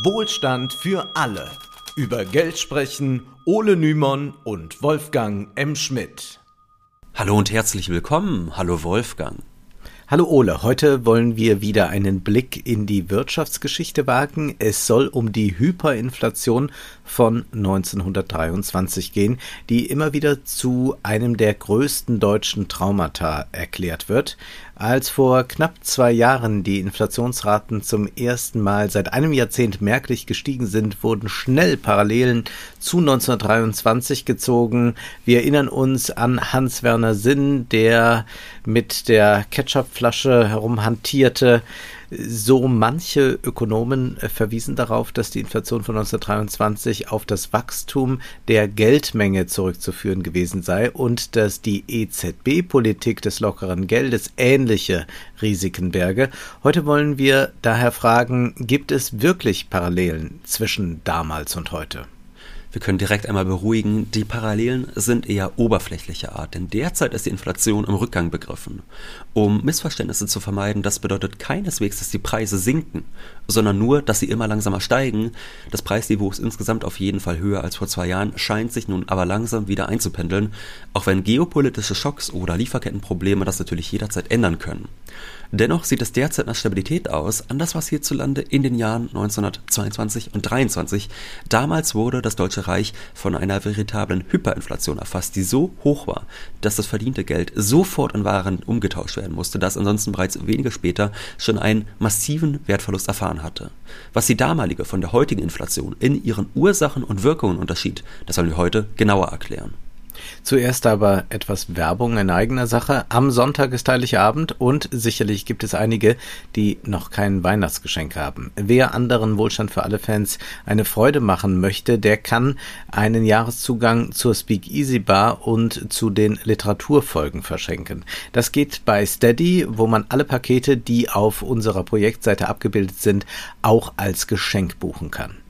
Wohlstand für alle. Über Geld sprechen Ole Nymon und Wolfgang M. Schmidt. Hallo und herzlich willkommen. Hallo Wolfgang. Hallo Ole, heute wollen wir wieder einen Blick in die Wirtschaftsgeschichte wagen. Es soll um die Hyperinflation von 1923 gehen, die immer wieder zu einem der größten deutschen Traumata erklärt wird. Als vor knapp zwei Jahren die Inflationsraten zum ersten Mal seit einem Jahrzehnt merklich gestiegen sind, wurden schnell Parallelen zu 1923 gezogen. Wir erinnern uns an Hans-Werner Sinn, der mit der Ketchupflasche herumhantierte so manche Ökonomen äh, verwiesen darauf, dass die Inflation von 1923 auf das Wachstum der Geldmenge zurückzuführen gewesen sei und dass die EZB-Politik des lockeren Geldes ähnliche Risiken berge. Heute wollen wir daher fragen, gibt es wirklich Parallelen zwischen damals und heute? Wir können direkt einmal beruhigen, die Parallelen sind eher oberflächlicher Art, denn derzeit ist die Inflation im Rückgang begriffen. Um Missverständnisse zu vermeiden, das bedeutet keineswegs, dass die Preise sinken, sondern nur, dass sie immer langsamer steigen. Das Preisniveau ist insgesamt auf jeden Fall höher als vor zwei Jahren, scheint sich nun aber langsam wieder einzupendeln, auch wenn geopolitische Schocks oder Lieferkettenprobleme das natürlich jederzeit ändern können. Dennoch sieht es derzeit nach Stabilität aus, anders was hierzulande in den Jahren 1922 und 23. Damals wurde das Deutsche Reich von einer veritablen Hyperinflation erfasst, die so hoch war, dass das verdiente Geld sofort in Waren umgetauscht werden musste, das ansonsten bereits wenige später schon einen massiven Wertverlust erfahren hatte. Was die damalige von der heutigen Inflation in ihren Ursachen und Wirkungen unterschied, das sollen wir heute genauer erklären. Zuerst aber etwas Werbung in eigener Sache. Am Sonntag ist Heiligabend und sicherlich gibt es einige, die noch kein Weihnachtsgeschenk haben. Wer anderen Wohlstand für alle Fans eine Freude machen möchte, der kann einen Jahreszugang zur Speak Easy Bar und zu den Literaturfolgen verschenken. Das geht bei Steady, wo man alle Pakete, die auf unserer Projektseite abgebildet sind, auch als Geschenk buchen kann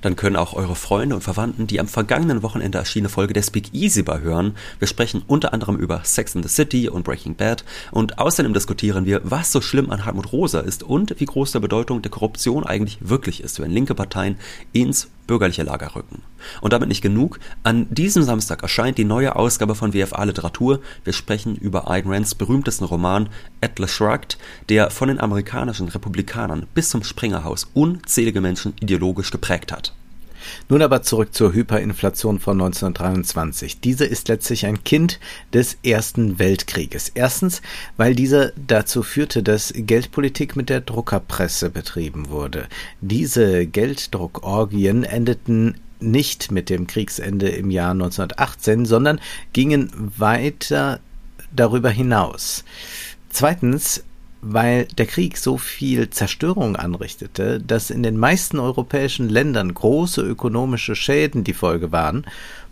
dann können auch eure Freunde und Verwandten die am vergangenen Wochenende erschienene Folge der Speak Easy Bar hören. Wir sprechen unter anderem über Sex in the City und Breaking Bad und außerdem diskutieren wir, was so schlimm an Hartmut Rosa ist und wie groß der Bedeutung der Korruption eigentlich wirklich ist, wenn linke Parteien ins bürgerliche Lager rücken. Und damit nicht genug. An diesem Samstag erscheint die neue Ausgabe von WFA Literatur. Wir sprechen über Ayn Rands berühmtesten Roman Atlas Shrugged, der von den amerikanischen Republikanern bis zum Springerhaus unzählige Menschen ideologisch geprägt hat. Nun aber zurück zur Hyperinflation von 1923. Diese ist letztlich ein Kind des Ersten Weltkrieges. Erstens, weil dieser dazu führte, dass Geldpolitik mit der Druckerpresse betrieben wurde. Diese Gelddruckorgien endeten nicht mit dem Kriegsende im Jahr 1918, sondern gingen weiter darüber hinaus. Zweitens weil der Krieg so viel Zerstörung anrichtete, dass in den meisten europäischen Ländern große ökonomische Schäden die Folge waren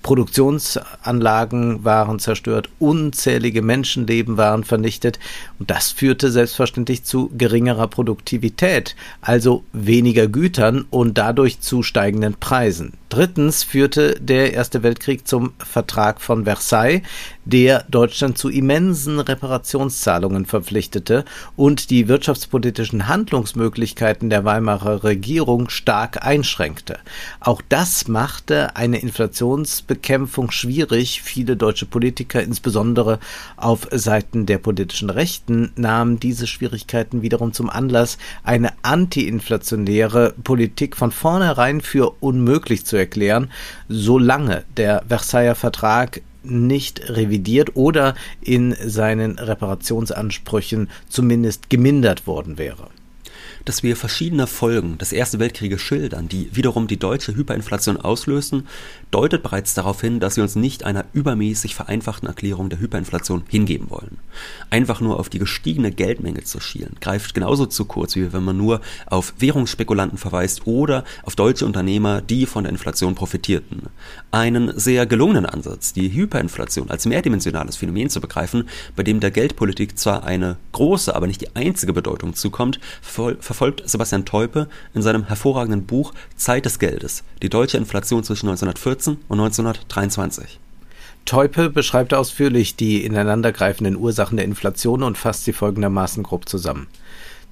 Produktionsanlagen waren zerstört, unzählige Menschenleben waren vernichtet und das führte selbstverständlich zu geringerer Produktivität, also weniger Gütern und dadurch zu steigenden Preisen. Drittens führte der Erste Weltkrieg zum Vertrag von Versailles, der Deutschland zu immensen Reparationszahlungen verpflichtete und die wirtschaftspolitischen Handlungsmöglichkeiten der Weimarer Regierung stark einschränkte. Auch das machte eine Inflationsbekämpfung Bekämpfung schwierig. Viele deutsche Politiker, insbesondere auf Seiten der politischen Rechten, nahmen diese Schwierigkeiten wiederum zum Anlass, eine antiinflationäre Politik von vornherein für unmöglich zu erklären, solange der Versailler Vertrag nicht revidiert oder in seinen Reparationsansprüchen zumindest gemindert worden wäre dass wir verschiedene Folgen des Ersten Weltkrieges schildern, die wiederum die deutsche Hyperinflation auslösen, deutet bereits darauf hin, dass wir uns nicht einer übermäßig vereinfachten Erklärung der Hyperinflation hingeben wollen. Einfach nur auf die gestiegene Geldmenge zu schielen, greift genauso zu kurz, wie wenn man nur auf Währungsspekulanten verweist oder auf deutsche Unternehmer, die von der Inflation profitierten. Einen sehr gelungenen Ansatz, die Hyperinflation als mehrdimensionales Phänomen zu begreifen, bei dem der Geldpolitik zwar eine große, aber nicht die einzige Bedeutung zukommt, Sebastian Teupe in seinem hervorragenden Buch Zeit des Geldes, die deutsche Inflation zwischen 1914 und 1923. Teupe beschreibt ausführlich die ineinandergreifenden Ursachen der Inflation und fasst sie folgendermaßen grob zusammen.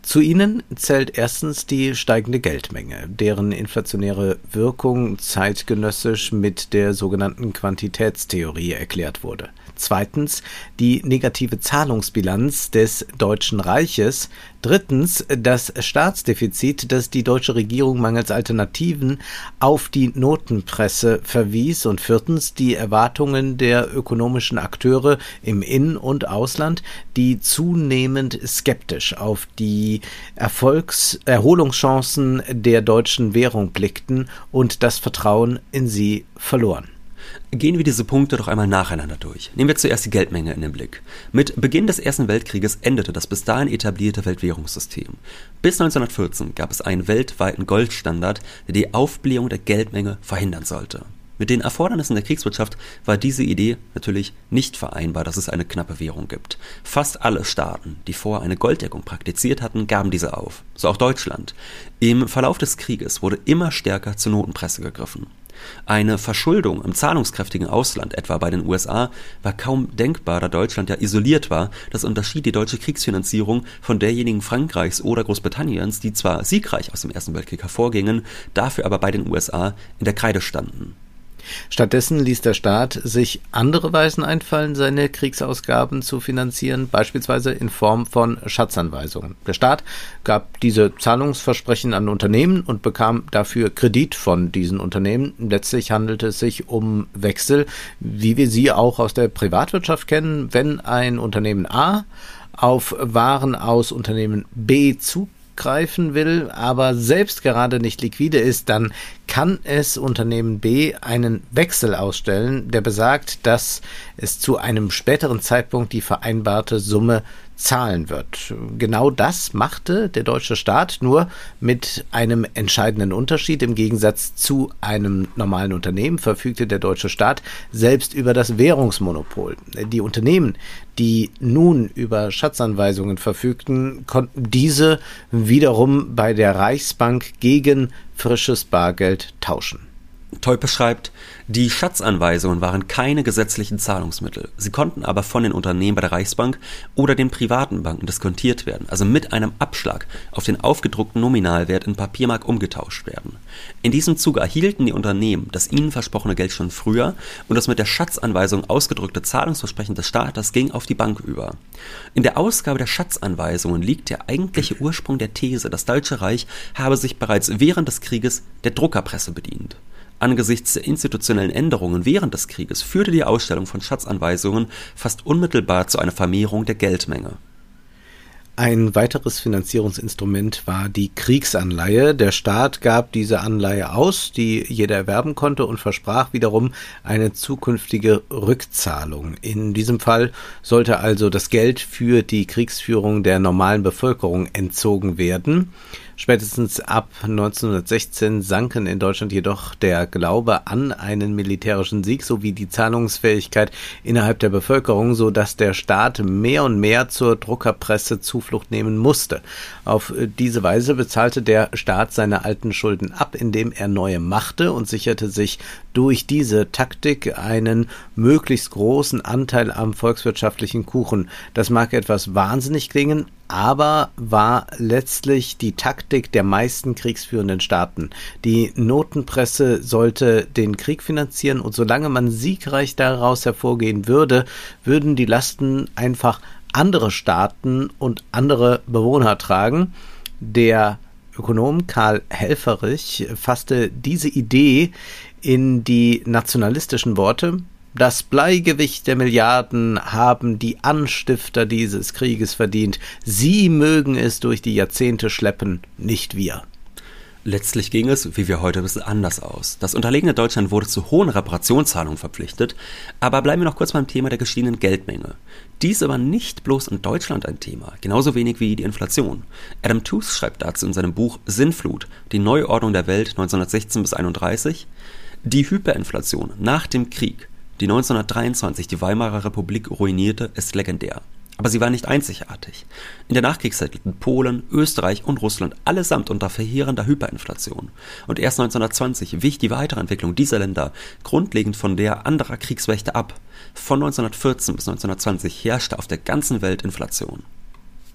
Zu ihnen zählt erstens die steigende Geldmenge, deren inflationäre Wirkung zeitgenössisch mit der sogenannten Quantitätstheorie erklärt wurde. Zweitens die negative Zahlungsbilanz des Deutschen Reiches. Drittens das Staatsdefizit, das die deutsche Regierung mangels Alternativen auf die Notenpresse verwies. Und viertens die Erwartungen der ökonomischen Akteure im In- und Ausland, die zunehmend skeptisch auf die Erfolgs Erholungschancen der deutschen Währung blickten und das Vertrauen in sie verloren. Gehen wir diese Punkte doch einmal nacheinander durch. Nehmen wir zuerst die Geldmenge in den Blick. Mit Beginn des Ersten Weltkrieges endete das bis dahin etablierte Weltwährungssystem. Bis 1914 gab es einen weltweiten Goldstandard, der die Aufblähung der Geldmenge verhindern sollte. Mit den Erfordernissen der Kriegswirtschaft war diese Idee natürlich nicht vereinbar, dass es eine knappe Währung gibt. Fast alle Staaten, die vorher eine Golddeckung praktiziert hatten, gaben diese auf. So auch Deutschland. Im Verlauf des Krieges wurde immer stärker zur Notenpresse gegriffen. Eine Verschuldung im zahlungskräftigen Ausland, etwa bei den USA, war kaum denkbar, da Deutschland ja isoliert war. Das unterschied die deutsche Kriegsfinanzierung von derjenigen Frankreichs oder Großbritanniens, die zwar siegreich aus dem Ersten Weltkrieg hervorgingen, dafür aber bei den USA in der Kreide standen. Stattdessen ließ der Staat sich andere Weisen einfallen, seine Kriegsausgaben zu finanzieren, beispielsweise in Form von Schatzanweisungen. Der Staat gab diese Zahlungsversprechen an Unternehmen und bekam dafür Kredit von diesen Unternehmen. Letztlich handelte es sich um Wechsel, wie wir sie auch aus der Privatwirtschaft kennen, wenn ein Unternehmen A auf Waren aus Unternehmen B zu greifen will, aber selbst gerade nicht liquide ist, dann kann es Unternehmen B einen Wechsel ausstellen, der besagt, dass es zu einem späteren Zeitpunkt die vereinbarte Summe zahlen wird. Genau das machte der deutsche Staat nur mit einem entscheidenden Unterschied. Im Gegensatz zu einem normalen Unternehmen verfügte der deutsche Staat selbst über das Währungsmonopol. Die Unternehmen, die nun über Schatzanweisungen verfügten, konnten diese wiederum bei der Reichsbank gegen frisches Bargeld tauschen. Teupe schreibt, die Schatzanweisungen waren keine gesetzlichen Zahlungsmittel. Sie konnten aber von den Unternehmen bei der Reichsbank oder den privaten Banken diskontiert werden, also mit einem Abschlag auf den aufgedruckten Nominalwert in Papiermark umgetauscht werden. In diesem Zuge erhielten die Unternehmen das ihnen versprochene Geld schon früher und das mit der Schatzanweisung ausgedrückte Zahlungsversprechen des Staates ging auf die Bank über. In der Ausgabe der Schatzanweisungen liegt der eigentliche Ursprung der These, das Deutsche Reich habe sich bereits während des Krieges der Druckerpresse bedient. Angesichts der institutionellen Änderungen während des Krieges führte die Ausstellung von Schatzanweisungen fast unmittelbar zu einer Vermehrung der Geldmenge. Ein weiteres Finanzierungsinstrument war die Kriegsanleihe. Der Staat gab diese Anleihe aus, die jeder erwerben konnte und versprach wiederum eine zukünftige Rückzahlung. In diesem Fall sollte also das Geld für die Kriegsführung der normalen Bevölkerung entzogen werden. Spätestens ab 1916 sanken in Deutschland jedoch der Glaube an einen militärischen Sieg sowie die Zahlungsfähigkeit innerhalb der Bevölkerung, so dass der Staat mehr und mehr zur Druckerpresse Zuflucht nehmen musste. Auf diese Weise bezahlte der Staat seine alten Schulden ab, indem er neue machte und sicherte sich durch diese Taktik einen möglichst großen Anteil am volkswirtschaftlichen Kuchen. Das mag etwas wahnsinnig klingen, aber war letztlich die Taktik der meisten kriegsführenden Staaten. Die Notenpresse sollte den Krieg finanzieren und solange man siegreich daraus hervorgehen würde, würden die Lasten einfach andere Staaten und andere Bewohner tragen. Der Ökonom Karl Helferich fasste diese Idee in die nationalistischen Worte das Bleigewicht der Milliarden haben die Anstifter dieses Krieges verdient. Sie mögen es durch die Jahrzehnte schleppen, nicht wir. Letztlich ging es, wie wir heute wissen, anders aus. Das unterlegene Deutschland wurde zu hohen Reparationszahlungen verpflichtet, aber bleiben wir noch kurz beim Thema der gestiegenen Geldmenge. Diese war nicht bloß in Deutschland ein Thema, genauso wenig wie die Inflation. Adam Tooze schreibt dazu in seinem Buch Sinnflut, die Neuordnung der Welt 1916 bis 31, die Hyperinflation nach dem Krieg die 1923 die Weimarer Republik ruinierte, ist legendär. Aber sie war nicht einzigartig. In der Nachkriegszeit litten Polen, Österreich und Russland allesamt unter verheerender Hyperinflation. Und erst 1920 wich die weitere Entwicklung dieser Länder grundlegend von der anderer Kriegsmächte ab. Von 1914 bis 1920 herrschte auf der ganzen Welt Inflation.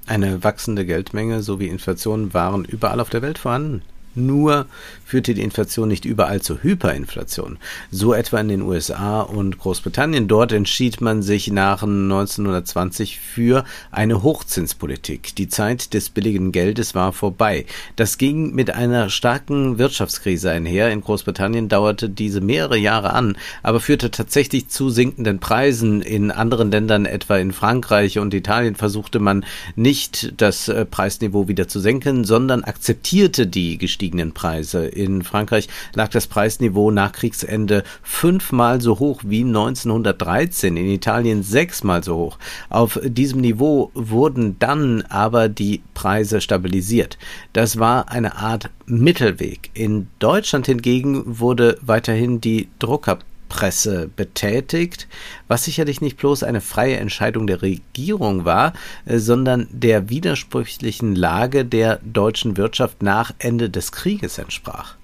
Eine wachsende Geldmenge sowie Inflation waren überall auf der Welt vorhanden. Nur führte die Inflation nicht überall zur Hyperinflation. So etwa in den USA und Großbritannien. Dort entschied man sich nach 1920 für eine Hochzinspolitik. Die Zeit des billigen Geldes war vorbei. Das ging mit einer starken Wirtschaftskrise einher. In Großbritannien dauerte diese mehrere Jahre an, aber führte tatsächlich zu sinkenden Preisen. In anderen Ländern, etwa in Frankreich und Italien, versuchte man nicht das äh, Preisniveau wieder zu senken, sondern akzeptierte die gestiegenen gestiegenen Preise. In Frankreich lag das Preisniveau nach Kriegsende fünfmal so hoch wie 1913, in Italien sechsmal so hoch. Auf diesem Niveau wurden dann aber die Preise stabilisiert. Das war eine Art Mittelweg. In Deutschland hingegen wurde weiterhin die Drucker Presse betätigt, was sicherlich nicht bloß eine freie Entscheidung der Regierung war, äh, sondern der widersprüchlichen Lage der deutschen Wirtschaft nach Ende des Krieges entsprach.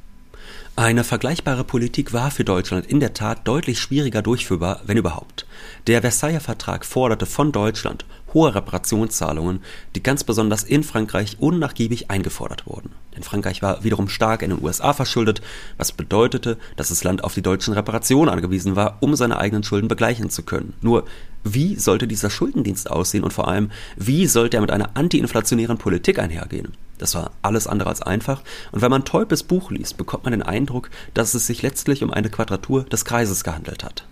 Eine vergleichbare Politik war für Deutschland in der Tat deutlich schwieriger durchführbar, wenn überhaupt. Der Versailler Vertrag forderte von Deutschland hohe Reparationszahlungen, die ganz besonders in Frankreich unnachgiebig eingefordert wurden. Denn Frankreich war wiederum stark in den USA verschuldet, was bedeutete, dass das Land auf die deutschen Reparationen angewiesen war, um seine eigenen Schulden begleichen zu können. Nur, wie sollte dieser Schuldendienst aussehen und vor allem, wie sollte er mit einer antiinflationären Politik einhergehen? Das war alles andere als einfach. Und wenn man Teupes Buch liest, bekommt man den Eindruck, dass es sich letztlich um eine Quadratur des Kreises gehandelt hat.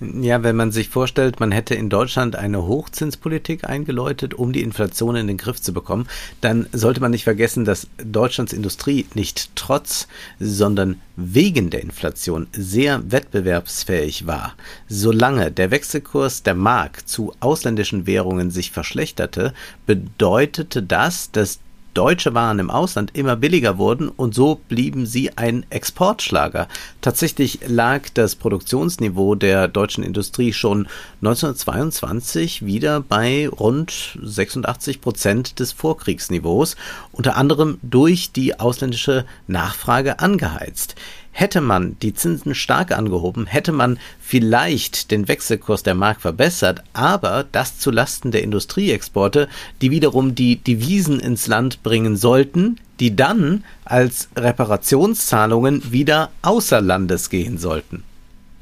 Ja, wenn man sich vorstellt, man hätte in Deutschland eine Hochzinspolitik eingeläutet, um die Inflation in den Griff zu bekommen, dann sollte man nicht vergessen, dass Deutschlands Industrie nicht trotz, sondern wegen der Inflation sehr wettbewerbsfähig war. Solange der Wechselkurs der Mark zu ausländischen Währungen sich verschlechterte, bedeutete das, dass deutsche Waren im Ausland immer billiger wurden und so blieben sie ein Exportschlager. Tatsächlich lag das Produktionsniveau der deutschen Industrie schon 1922 wieder bei rund 86 Prozent des Vorkriegsniveaus, unter anderem durch die ausländische Nachfrage angeheizt. Hätte man die Zinsen stark angehoben, hätte man vielleicht den Wechselkurs der Mark verbessert, aber das zu Lasten der Industrieexporte, die wiederum die Devisen ins Land bringen sollten, die dann als Reparationszahlungen wieder außer Landes gehen sollten.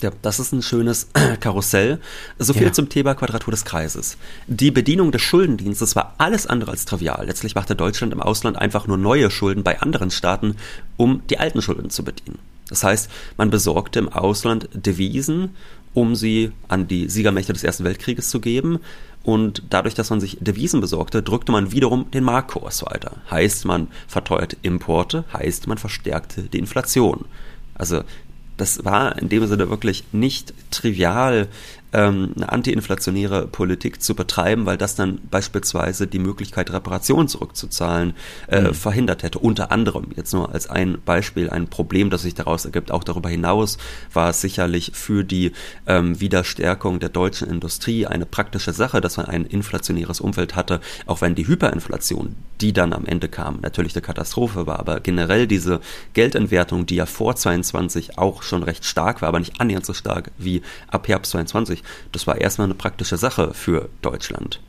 Ja, das ist ein schönes Karussell. So viel ja. zum Thema Quadratur des Kreises. Die Bedienung des Schuldendienstes war alles andere als trivial. Letztlich machte Deutschland im Ausland einfach nur neue Schulden bei anderen Staaten, um die alten Schulden zu bedienen. Das heißt, man besorgte im Ausland Devisen, um sie an die Siegermächte des Ersten Weltkrieges zu geben. Und dadurch, dass man sich Devisen besorgte, drückte man wiederum den Markkurs weiter. Heißt, man verteuerte Importe, heißt, man verstärkte die Inflation. Also das war in dem Sinne wirklich nicht trivial, ähm, eine antiinflationäre Politik zu betreiben, weil das dann beispielsweise die Möglichkeit, Reparationen zurückzuzahlen, äh, mhm. verhindert hätte. Unter anderem, jetzt nur als ein Beispiel, ein Problem, das sich daraus ergibt. Auch darüber hinaus war es sicherlich für die ähm, Wiederstärkung der deutschen Industrie eine praktische Sache, dass man ein inflationäres Umfeld hatte, auch wenn die Hyperinflation, die dann am Ende kam, natürlich eine Katastrophe war, aber generell diese Geldentwertung, die ja vor 22 auch schon recht stark war, aber nicht annähernd so stark wie ab Herbst 22, das war erstmal eine praktische Sache für Deutschland.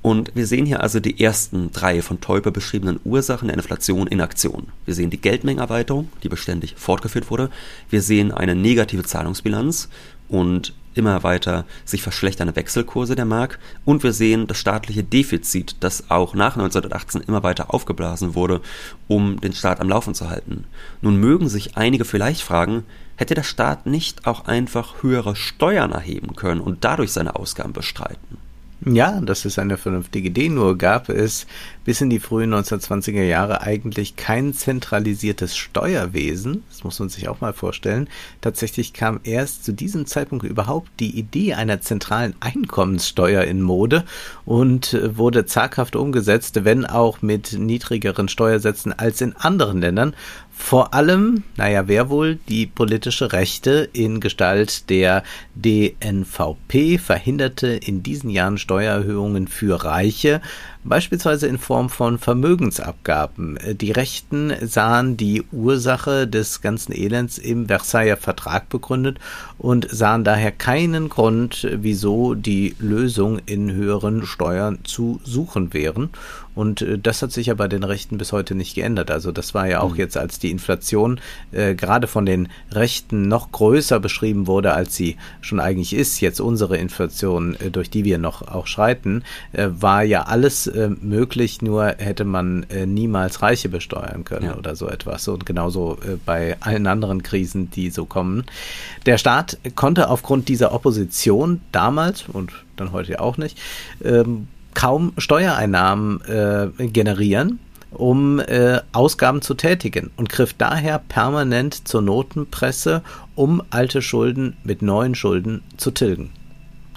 Und wir sehen hier also die ersten drei von Teuber beschriebenen Ursachen der Inflation in Aktion. Wir sehen die Geldmengenerweiterung, die beständig fortgeführt wurde. Wir sehen eine negative Zahlungsbilanz und immer weiter sich verschlechternde Wechselkurse der Mark. Und wir sehen das staatliche Defizit, das auch nach 1918 immer weiter aufgeblasen wurde, um den Staat am Laufen zu halten. Nun mögen sich einige vielleicht fragen, hätte der Staat nicht auch einfach höhere Steuern erheben können und dadurch seine Ausgaben bestreiten? Ja, das ist eine vernünftige Idee, nur gab es bis in die frühen 1920er Jahre eigentlich kein zentralisiertes Steuerwesen. Das muss man sich auch mal vorstellen. Tatsächlich kam erst zu diesem Zeitpunkt überhaupt die Idee einer zentralen Einkommenssteuer in Mode und wurde zaghaft umgesetzt, wenn auch mit niedrigeren Steuersätzen als in anderen Ländern. Vor allem, naja, wer wohl? Die politische Rechte in Gestalt der DNVP verhinderte in diesen Jahren Steuererhöhungen für Reiche, beispielsweise in Form von Vermögensabgaben. Die Rechten sahen die Ursache des ganzen Elends im Versailler Vertrag begründet und sahen daher keinen Grund, wieso die Lösung in höheren Steuern zu suchen wären. Und äh, das hat sich ja bei den Rechten bis heute nicht geändert. Also das war ja auch mhm. jetzt, als die Inflation äh, gerade von den Rechten noch größer beschrieben wurde, als sie schon eigentlich ist, jetzt unsere Inflation, äh, durch die wir noch auch schreiten, äh, war ja alles äh, möglich, nur hätte man äh, niemals Reiche besteuern können ja. oder so etwas. Und genauso bei allen anderen Krisen, die so kommen. Der Staat konnte aufgrund dieser Opposition damals und dann heute auch nicht, ähm, kaum Steuereinnahmen äh, generieren, um äh, Ausgaben zu tätigen und griff daher permanent zur Notenpresse, um alte Schulden mit neuen Schulden zu tilgen.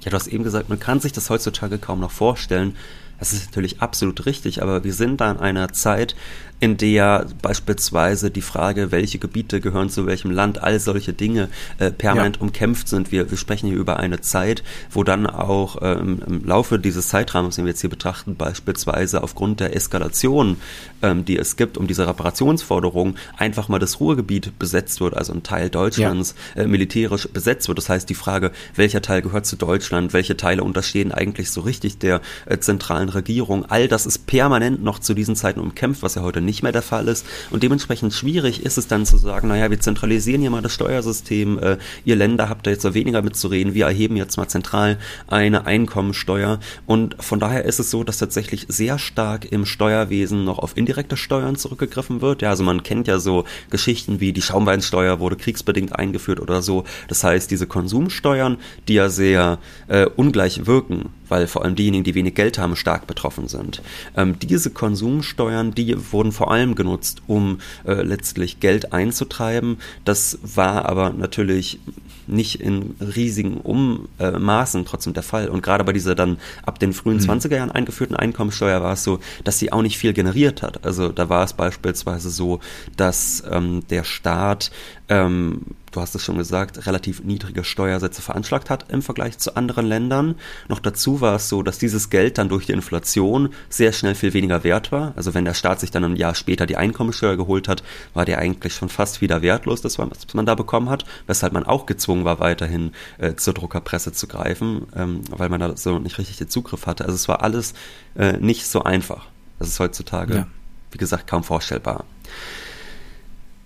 Ja, du hast eben gesagt, man kann sich das heutzutage kaum noch vorstellen. Das ist natürlich absolut richtig, aber wir sind da in einer Zeit, in der beispielsweise die Frage, welche Gebiete gehören zu welchem Land, all solche Dinge äh, permanent ja. umkämpft sind. Wir, wir sprechen hier über eine Zeit, wo dann auch ähm, im Laufe dieses Zeitrahmens, den wir jetzt hier betrachten, beispielsweise aufgrund der Eskalation, ähm, die es gibt, um diese Reparationsforderung, einfach mal das Ruhrgebiet besetzt wird, also ein Teil Deutschlands ja. äh, militärisch besetzt wird. Das heißt, die Frage, welcher Teil gehört zu Deutschland, welche Teile unterstehen eigentlich so richtig der äh, zentralen Regierung, all das ist permanent noch zu diesen Zeiten umkämpft, was ja heute nicht mehr der Fall ist. Und dementsprechend schwierig ist es dann zu sagen, naja, wir zentralisieren hier mal das Steuersystem, äh, ihr Länder habt da jetzt so weniger mitzureden, wir erheben jetzt mal zentral eine Einkommensteuer. Und von daher ist es so, dass tatsächlich sehr stark im Steuerwesen noch auf indirekte Steuern zurückgegriffen wird. Ja, also man kennt ja so Geschichten wie die Schaumweinsteuer wurde kriegsbedingt eingeführt oder so. Das heißt, diese Konsumsteuern, die ja sehr äh, ungleich wirken, weil vor allem diejenigen, die wenig Geld haben, stark betroffen sind. Ähm, diese Konsumsteuern, die wurden vor allem genutzt, um äh, letztlich Geld einzutreiben. Das war aber natürlich nicht in riesigen Ummaßen trotzdem der Fall. Und gerade bei dieser dann ab den frühen mhm. 20er Jahren eingeführten Einkommensteuer war es so, dass sie auch nicht viel generiert hat. Also da war es beispielsweise so, dass ähm, der Staat ähm, du hast es schon gesagt, relativ niedrige Steuersätze veranschlagt hat im Vergleich zu anderen Ländern. Noch dazu war es so, dass dieses Geld dann durch die Inflation sehr schnell viel weniger wert war. Also wenn der Staat sich dann ein Jahr später die Einkommensteuer geholt hat, war der eigentlich schon fast wieder wertlos, das, was man da bekommen hat, weshalb man auch gezwungen war, weiterhin äh, zur Druckerpresse zu greifen, ähm, weil man da so nicht richtig den Zugriff hatte. Also es war alles äh, nicht so einfach. Das ist heutzutage, ja. wie gesagt, kaum vorstellbar.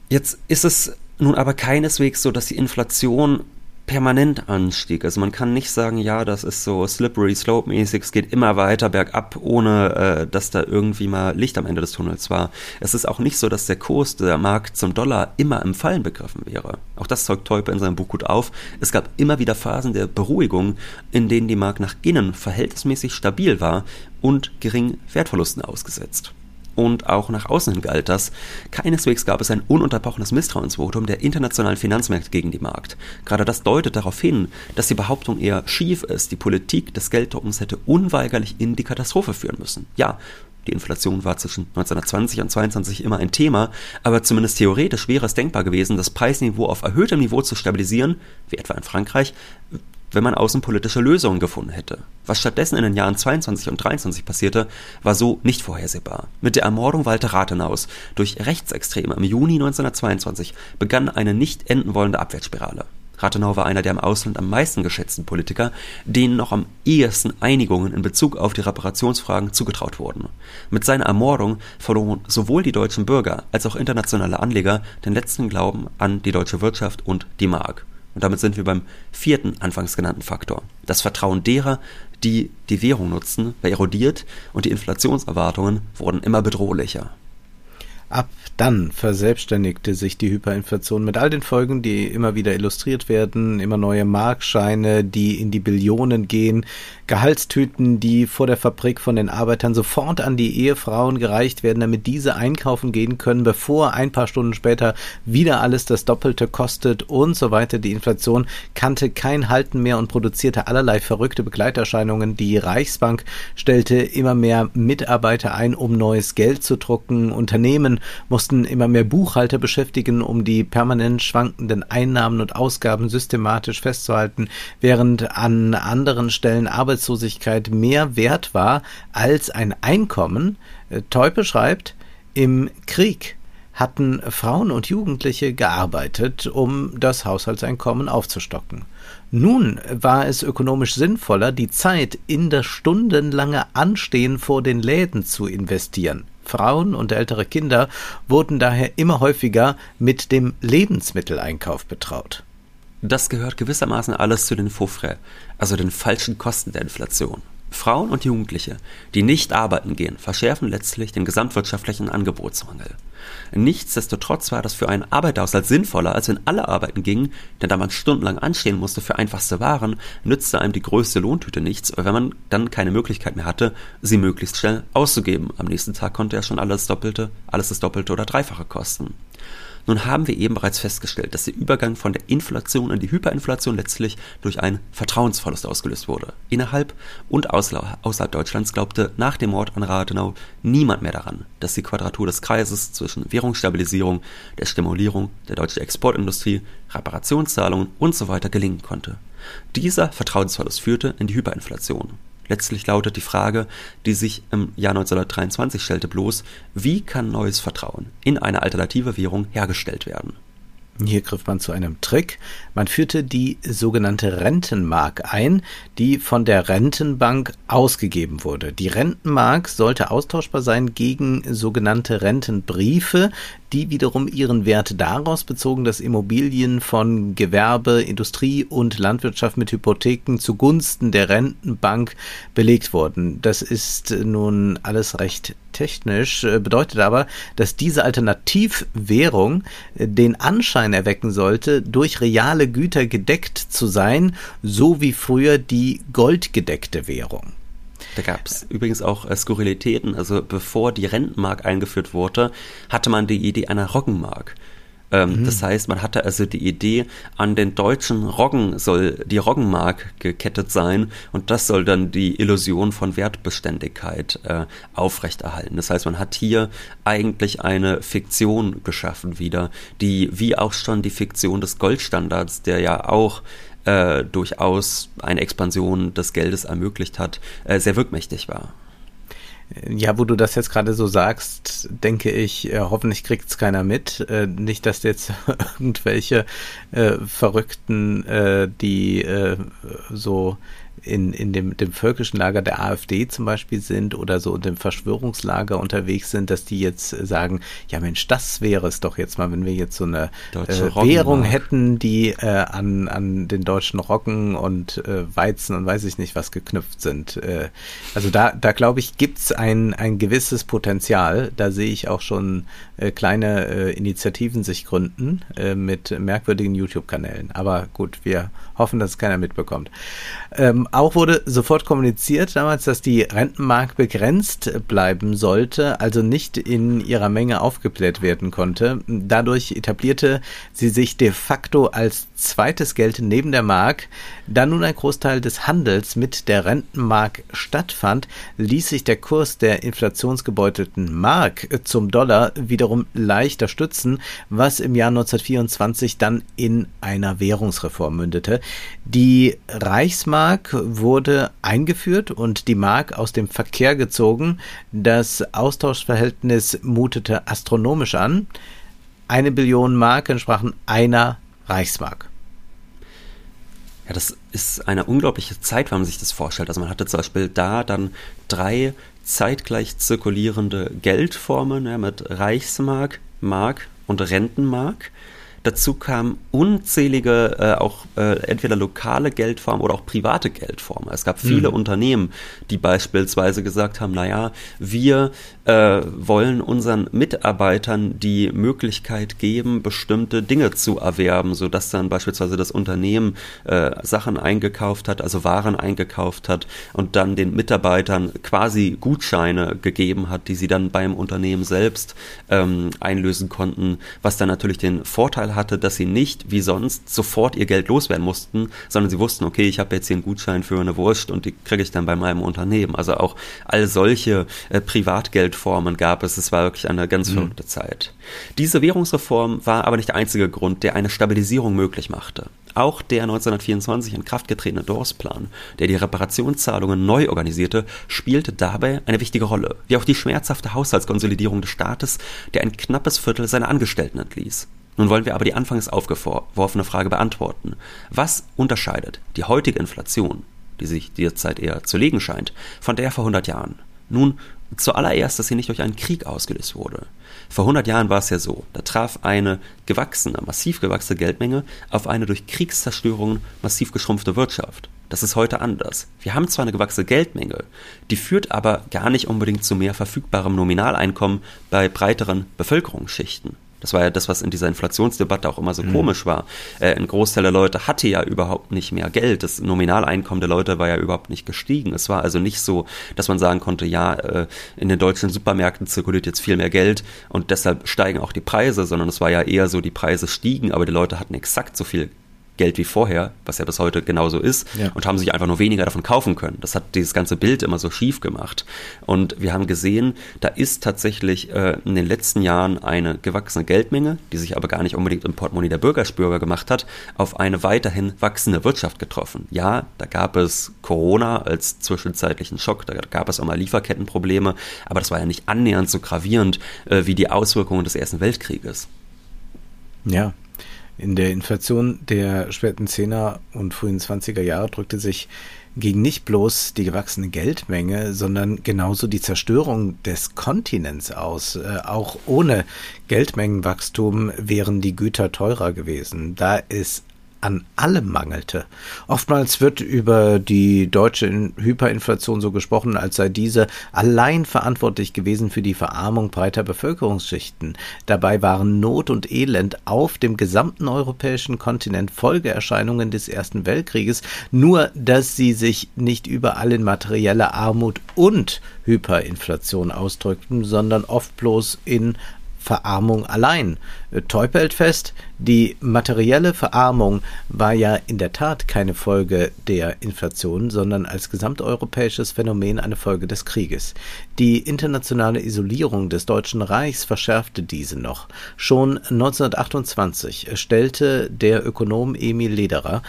Jetzt ist es nun aber keineswegs so, dass die Inflation permanent anstieg. Also man kann nicht sagen, ja, das ist so slippery slope mäßig, es geht immer weiter bergab, ohne äh, dass da irgendwie mal Licht am Ende des Tunnels war. Es ist auch nicht so, dass der Kurs der Markt zum Dollar immer im Fallen begriffen wäre. Auch das zeugt Teupe in seinem Buch gut auf. Es gab immer wieder Phasen der Beruhigung, in denen die Mark nach innen verhältnismäßig stabil war und gering Wertverlusten ausgesetzt und auch nach außen hin galt das. Keineswegs gab es ein ununterbrochenes Misstrauensvotum der internationalen Finanzmärkte gegen die Markt. Gerade das deutet darauf hin, dass die Behauptung eher schief ist, die Politik des Gelddruckens hätte unweigerlich in die Katastrophe führen müssen. Ja, die Inflation war zwischen 1920 und 22 immer ein Thema, aber zumindest theoretisch wäre es denkbar gewesen, das Preisniveau auf erhöhtem Niveau zu stabilisieren, wie etwa in Frankreich, wenn man außenpolitische Lösungen gefunden hätte. Was stattdessen in den Jahren 22 und 23 passierte, war so nicht vorhersehbar. Mit der Ermordung Walter Rathenaus durch Rechtsextreme im Juni 1922 begann eine nicht enden wollende Abwärtsspirale. Rathenau war einer der im Ausland am meisten geschätzten Politiker, denen noch am ehesten Einigungen in Bezug auf die Reparationsfragen zugetraut wurden. Mit seiner Ermordung verloren sowohl die deutschen Bürger als auch internationale Anleger den letzten Glauben an die deutsche Wirtschaft und die Mark. Und damit sind wir beim vierten anfangs genannten Faktor. Das Vertrauen derer, die die Währung nutzen, war erodiert und die Inflationserwartungen wurden immer bedrohlicher. Ab dann verselbstständigte sich die Hyperinflation mit all den Folgen, die immer wieder illustriert werden, immer neue Markscheine, die in die Billionen gehen, Gehaltstüten, die vor der Fabrik von den Arbeitern sofort an die Ehefrauen gereicht werden, damit diese einkaufen gehen können, bevor ein paar Stunden später wieder alles das Doppelte kostet und so weiter. Die Inflation kannte kein Halten mehr und produzierte allerlei verrückte Begleiterscheinungen. Die Reichsbank stellte immer mehr Mitarbeiter ein, um neues Geld zu drucken. Unternehmen mussten immer mehr Buchhalter beschäftigen, um die permanent schwankenden Einnahmen und Ausgaben systematisch festzuhalten, während an anderen Stellen Arbeitslosigkeit mehr wert war als ein Einkommen. Äh, Teupe schreibt, im Krieg hatten Frauen und Jugendliche gearbeitet, um das Haushaltseinkommen aufzustocken. Nun war es ökonomisch sinnvoller, die Zeit in das stundenlange Anstehen vor den Läden zu investieren. Frauen und ältere Kinder wurden daher immer häufiger mit dem Lebensmitteleinkauf betraut. Das gehört gewissermaßen alles zu den Faux also den falschen Kosten der Inflation. Frauen und Jugendliche, die nicht arbeiten gehen, verschärfen letztlich den gesamtwirtschaftlichen Angebotsmangel. Nichtsdestotrotz war das für einen Arbeiterhaushalt sinnvoller, als wenn alle arbeiten gingen, denn da man stundenlang anstehen musste für einfachste Waren, nützte einem die größte Lohntüte nichts, wenn man dann keine Möglichkeit mehr hatte, sie möglichst schnell auszugeben. Am nächsten Tag konnte ja schon alles Doppelte, alles das Doppelte oder Dreifache kosten. Nun haben wir eben bereits festgestellt, dass der Übergang von der Inflation in die Hyperinflation letztlich durch einen Vertrauensverlust ausgelöst wurde. Innerhalb und außerhalb Deutschlands glaubte nach dem Mord an Rathenau niemand mehr daran, dass die Quadratur des Kreises zwischen Währungsstabilisierung, der Stimulierung der deutschen Exportindustrie, Reparationszahlungen usw. So gelingen konnte. Dieser Vertrauensverlust führte in die Hyperinflation. Letztlich lautet die Frage, die sich im Jahr 1923 stellte, bloß, wie kann neues Vertrauen in eine alternative Währung hergestellt werden? Hier griff man zu einem Trick. Man führte die sogenannte Rentenmark ein, die von der Rentenbank ausgegeben wurde. Die Rentenmark sollte austauschbar sein gegen sogenannte Rentenbriefe, die wiederum ihren Wert daraus bezogen, dass Immobilien von Gewerbe, Industrie und Landwirtschaft mit Hypotheken zugunsten der Rentenbank belegt wurden. Das ist nun alles recht technisch, äh, bedeutet aber, dass diese Alternativwährung äh, den Anschein erwecken sollte, durch reale Güter gedeckt zu sein, so wie früher die goldgedeckte Währung. Da gab es übrigens auch äh, Skurrilitäten. Also bevor die Rentenmark eingeführt wurde, hatte man die Idee einer Roggenmark. Ähm, mhm. Das heißt, man hatte also die Idee, an den deutschen Roggen soll die Roggenmark gekettet sein und das soll dann die Illusion von Wertbeständigkeit äh, aufrechterhalten. Das heißt, man hat hier eigentlich eine Fiktion geschaffen wieder, die wie auch schon die Fiktion des Goldstandards, der ja auch äh, durchaus eine Expansion des Geldes ermöglicht hat, äh, sehr wirkmächtig war. Ja, wo du das jetzt gerade so sagst, denke ich, äh, hoffentlich kriegt's keiner mit. Äh, nicht, dass jetzt irgendwelche äh, Verrückten, äh, die äh, so in, in dem, dem völkischen Lager der AfD zum Beispiel sind oder so in dem Verschwörungslager unterwegs sind, dass die jetzt sagen, ja Mensch, das wäre es doch jetzt mal, wenn wir jetzt so eine äh, Währung hätten, die äh, an, an den deutschen Roggen und äh, Weizen und weiß ich nicht was geknüpft sind. Äh, also da, da glaube ich, gibt's ein, ein gewisses Potenzial. Da sehe ich auch schon äh, kleine äh, Initiativen sich gründen äh, mit merkwürdigen YouTube-Kanälen. Aber gut, wir hoffen, dass es keiner mitbekommt. Ähm, auch wurde sofort kommuniziert damals, dass die Rentenmark begrenzt bleiben sollte, also nicht in ihrer Menge aufgebläht werden konnte. Dadurch etablierte sie sich de facto als zweites Geld neben der Mark. Da nun ein Großteil des Handels mit der Rentenmark stattfand, ließ sich der Kurs der inflationsgebeutelten Mark zum Dollar wiederum leichter stützen, was im Jahr 1924 dann in einer Währungsreform mündete. Die Reichsmark wurde eingeführt und die Mark aus dem Verkehr gezogen. Das Austauschverhältnis mutete astronomisch an. Eine Billion Mark entsprachen einer Reichsmark. Ja, das ist eine unglaubliche Zeit, wenn man sich das vorstellt. Also man hatte zum Beispiel da dann drei zeitgleich zirkulierende Geldformen ja, mit Reichsmark, Mark und Rentenmark. Dazu kamen unzählige äh, auch äh, entweder lokale Geldformen oder auch private Geldformen. Es gab viele mhm. Unternehmen, die beispielsweise gesagt haben, naja, wir äh, wollen unseren Mitarbeitern die Möglichkeit geben, bestimmte Dinge zu erwerben, sodass dann beispielsweise das Unternehmen äh, Sachen eingekauft hat, also Waren eingekauft hat und dann den Mitarbeitern quasi Gutscheine gegeben hat, die sie dann beim Unternehmen selbst ähm, einlösen konnten, was dann natürlich den Vorteil Vorteil hatte, dass sie nicht wie sonst sofort ihr Geld loswerden mussten, sondern sie wussten, okay, ich habe jetzt hier einen Gutschein für eine Wurst und die kriege ich dann bei meinem Unternehmen. Also auch all solche äh, Privatgeldformen gab es. Es war wirklich eine ganz mhm. verrückte Zeit. Diese Währungsreform war aber nicht der einzige Grund, der eine Stabilisierung möglich machte. Auch der 1924 in Kraft getretene Dawes-Plan, der die Reparationszahlungen neu organisierte, spielte dabei eine wichtige Rolle, wie auch die schmerzhafte Haushaltskonsolidierung des Staates, der ein knappes Viertel seiner Angestellten entließ. Nun wollen wir aber die anfangs aufgeworfene Frage beantworten. Was unterscheidet die heutige Inflation, die sich derzeit eher zu legen scheint, von der vor 100 Jahren? Nun, zuallererst, dass sie nicht durch einen Krieg ausgelöst wurde. Vor 100 Jahren war es ja so, da traf eine gewachsene, massiv gewachsene Geldmenge auf eine durch Kriegszerstörungen massiv geschrumpfte Wirtschaft. Das ist heute anders. Wir haben zwar eine gewachsene Geldmenge, die führt aber gar nicht unbedingt zu mehr verfügbarem Nominaleinkommen bei breiteren Bevölkerungsschichten. Das war ja das, was in dieser Inflationsdebatte auch immer so mhm. komisch war. Äh, ein Großteil der Leute hatte ja überhaupt nicht mehr Geld. Das Nominaleinkommen der Leute war ja überhaupt nicht gestiegen. Es war also nicht so, dass man sagen konnte, ja, äh, in den deutschen Supermärkten zirkuliert jetzt viel mehr Geld und deshalb steigen auch die Preise, sondern es war ja eher so, die Preise stiegen, aber die Leute hatten exakt so viel Geld wie vorher, was ja bis heute genauso ist, ja. und haben sich einfach nur weniger davon kaufen können. Das hat dieses ganze Bild immer so schief gemacht. Und wir haben gesehen, da ist tatsächlich äh, in den letzten Jahren eine gewachsene Geldmenge, die sich aber gar nicht unbedingt im Portemonnaie der Bürgerspürger gemacht hat, auf eine weiterhin wachsende Wirtschaft getroffen. Ja, da gab es Corona als zwischenzeitlichen Schock, da gab es auch mal Lieferkettenprobleme, aber das war ja nicht annähernd so gravierend äh, wie die Auswirkungen des Ersten Weltkrieges. Ja, in der Inflation der späten 10er und frühen 20er Jahre drückte sich gegen nicht bloß die gewachsene Geldmenge, sondern genauso die Zerstörung des Kontinents aus. Äh, auch ohne Geldmengenwachstum wären die Güter teurer gewesen. Da ist an allem mangelte. Oftmals wird über die deutsche Hyperinflation so gesprochen, als sei diese allein verantwortlich gewesen für die Verarmung breiter Bevölkerungsschichten. Dabei waren Not und Elend auf dem gesamten europäischen Kontinent Folgeerscheinungen des Ersten Weltkrieges, nur dass sie sich nicht überall in materieller Armut und Hyperinflation ausdrückten, sondern oft bloß in Verarmung allein. Äh, Teupelt fest, die materielle Verarmung war ja in der Tat keine Folge der Inflation, sondern als gesamteuropäisches Phänomen eine Folge des Krieges. Die internationale Isolierung des Deutschen Reichs verschärfte diese noch. Schon 1928 stellte der Ökonom Emil Lederer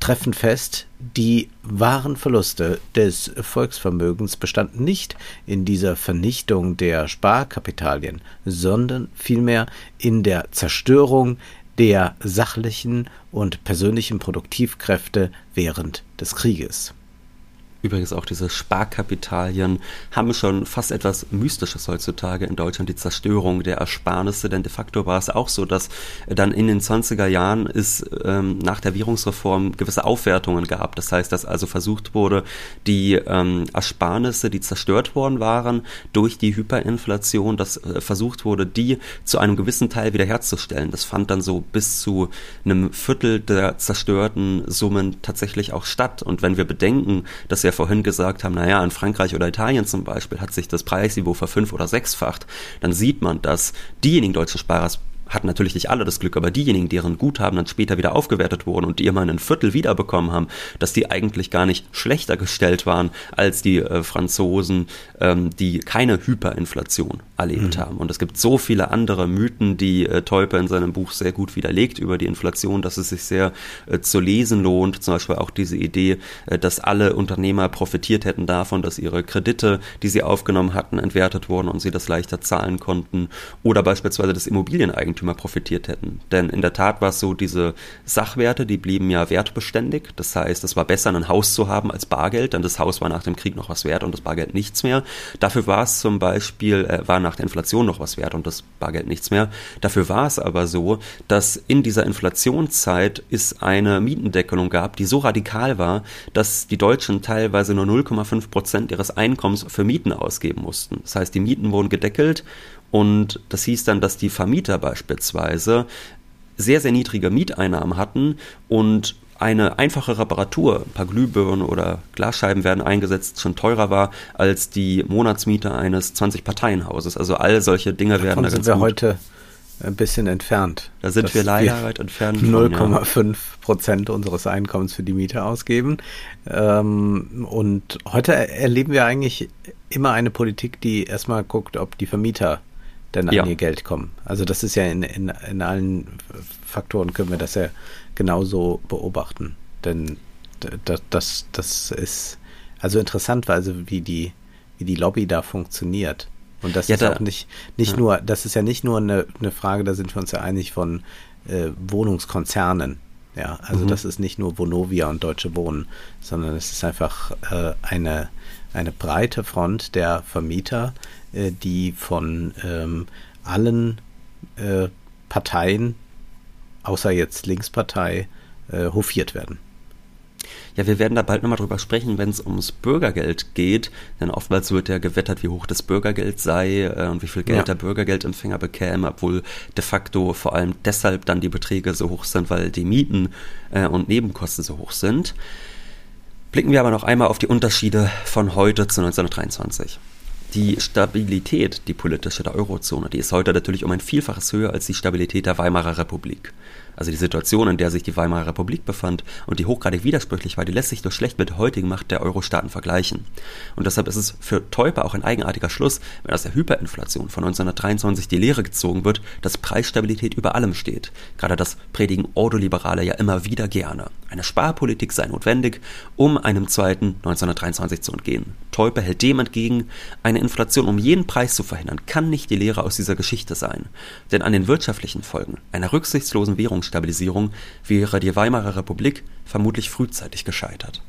treffen fest, die wahren Verluste des Volksvermögens bestanden nicht in dieser Vernichtung der Sparkapitalien, sondern vielmehr in der Zerstörung der sachlichen und persönlichen Produktivkräfte während des Krieges. Übrigens auch diese Sparkapitalien haben schon fast etwas Mystisches heutzutage in Deutschland, die Zerstörung der Ersparnisse, denn de facto war es auch so, dass dann in den 20er Jahren es ähm, nach der Währungsreform gewisse Aufwertungen gab. Das heißt, dass also versucht wurde, die ähm, Ersparnisse, die zerstört worden waren durch die Hyperinflation, dass äh, versucht wurde, die zu einem gewissen Teil wiederherzustellen. Das fand dann so bis zu einem Viertel der zerstörten Summen tatsächlich auch statt. Und wenn wir bedenken, dass ja vorhin gesagt haben, naja, in Frankreich oder Italien zum Beispiel hat sich das Preisniveau verfünf- oder sechsfacht, dann sieht man, dass diejenigen deutschen Sparer hatten natürlich nicht alle das Glück, aber diejenigen, deren Guthaben dann später wieder aufgewertet wurden und die immer ein Viertel wiederbekommen haben, dass die eigentlich gar nicht schlechter gestellt waren als die äh, Franzosen, ähm, die keine Hyperinflation erlebt mhm. haben. Und es gibt so viele andere Mythen, die äh, Teuper in seinem Buch sehr gut widerlegt über die Inflation, dass es sich sehr äh, zu lesen lohnt. Zum Beispiel auch diese Idee, äh, dass alle Unternehmer profitiert hätten davon, dass ihre Kredite, die sie aufgenommen hatten, entwertet wurden und sie das leichter zahlen konnten. Oder beispielsweise das Immobilieneigentum Eigentümer profitiert hätten. Denn in der Tat war es so, diese Sachwerte, die blieben ja wertbeständig. Das heißt, es war besser, ein Haus zu haben als Bargeld, denn das Haus war nach dem Krieg noch was wert und das Bargeld nichts mehr. Dafür war es zum Beispiel, äh, war nach der Inflation noch was wert und das Bargeld nichts mehr. Dafür war es aber so, dass in dieser Inflationszeit es eine Mietendeckelung gab, die so radikal war, dass die Deutschen teilweise nur 0,5 Prozent ihres Einkommens für Mieten ausgeben mussten. Das heißt, die Mieten wurden gedeckelt und das hieß dann, dass die Vermieter beispielsweise sehr, sehr niedrige Mieteinnahmen hatten und eine einfache Reparatur, ein paar Glühbirnen oder Glasscheiben werden eingesetzt, schon teurer war als die Monatsmiete eines 20-Parteien-Hauses. Also all solche Dinge Davon werden da sind wir gut. heute ein bisschen entfernt. Da sind wir leider weit entfernt. 0,5 Prozent unseres Einkommens für die Miete ausgeben. Ähm, und heute erleben wir eigentlich immer eine Politik, die erstmal guckt, ob die Vermieter denn an ja. ihr Geld kommen. Also das ist ja in, in, in allen Faktoren können wir das ja genauso beobachten. Denn das, das, das ist also interessant, also wie die, wie die Lobby da funktioniert. Und das ja, ist da, auch nicht, nicht ja. nur, das ist ja nicht nur eine, eine Frage, da sind wir uns ja einig von äh, Wohnungskonzernen. Ja, also mhm. das ist nicht nur Vonovia und Deutsche Wohnen, sondern es ist einfach äh, eine, eine breite Front der Vermieter, äh, die von ähm, allen äh, Parteien, außer jetzt Linkspartei, äh, hofiert werden. Ja, wir werden da bald nochmal drüber sprechen, wenn es ums Bürgergeld geht, denn oftmals wird ja gewettert, wie hoch das Bürgergeld sei äh, und wie viel Geld ja. der Bürgergeldempfänger bekäme, obwohl de facto vor allem deshalb dann die Beträge so hoch sind, weil die Mieten äh, und Nebenkosten so hoch sind. Blicken wir aber noch einmal auf die Unterschiede von heute zu 1923. Die Stabilität, die politische der Eurozone, die ist heute natürlich um ein Vielfaches höher als die Stabilität der Weimarer Republik also die Situation, in der sich die Weimarer Republik befand und die hochgradig widersprüchlich war, die lässt sich nur schlecht mit der heutigen Macht der Euro-Staaten vergleichen. Und deshalb ist es für Teuper auch ein eigenartiger Schluss, wenn aus der Hyperinflation von 1923 die Lehre gezogen wird, dass Preisstabilität über allem steht. Gerade das predigen Ordoliberale ja immer wieder gerne. Eine Sparpolitik sei notwendig, um einem zweiten 1923 zu entgehen. Teuper hält dem entgegen, eine Inflation um jeden Preis zu verhindern, kann nicht die Lehre aus dieser Geschichte sein. Denn an den wirtschaftlichen Folgen einer rücksichtslosen Währungs Stabilisierung wäre die Weimarer Republik vermutlich frühzeitig gescheitert.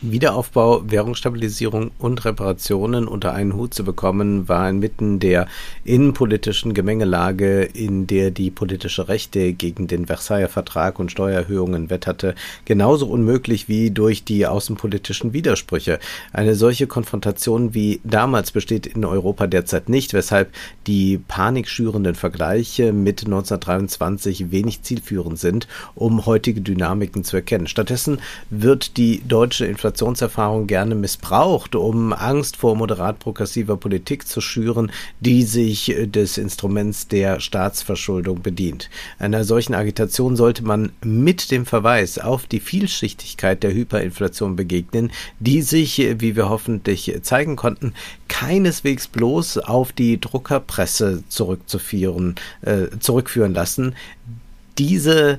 Wiederaufbau, Währungsstabilisierung und Reparationen unter einen Hut zu bekommen, war inmitten der innenpolitischen Gemengelage, in der die politische Rechte gegen den Versailler Vertrag und Steuererhöhungen wetterte, genauso unmöglich wie durch die außenpolitischen Widersprüche. Eine solche Konfrontation wie damals besteht in Europa derzeit nicht, weshalb die panikschürenden Vergleiche mit 1923 wenig zielführend sind, um heutige Dynamiken zu erkennen. Stattdessen wird die deutsche Inflation Inflationserfahrung gerne missbraucht, um Angst vor moderat progressiver Politik zu schüren, die sich des Instruments der Staatsverschuldung bedient. Einer solchen Agitation sollte man mit dem Verweis auf die Vielschichtigkeit der Hyperinflation begegnen, die sich, wie wir hoffentlich zeigen konnten, keineswegs bloß auf die Druckerpresse zurückzuführen, äh, zurückführen lassen. Diese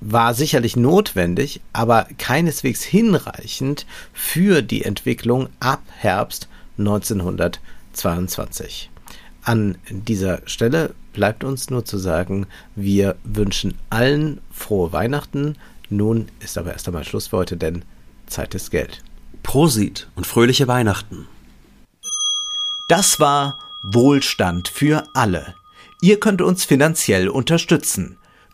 war sicherlich notwendig, aber keineswegs hinreichend für die Entwicklung ab Herbst 1922. An dieser Stelle bleibt uns nur zu sagen, wir wünschen allen frohe Weihnachten. Nun ist aber erst einmal Schluss für heute, denn Zeit ist Geld. Prosit und fröhliche Weihnachten. Das war Wohlstand für alle. Ihr könnt uns finanziell unterstützen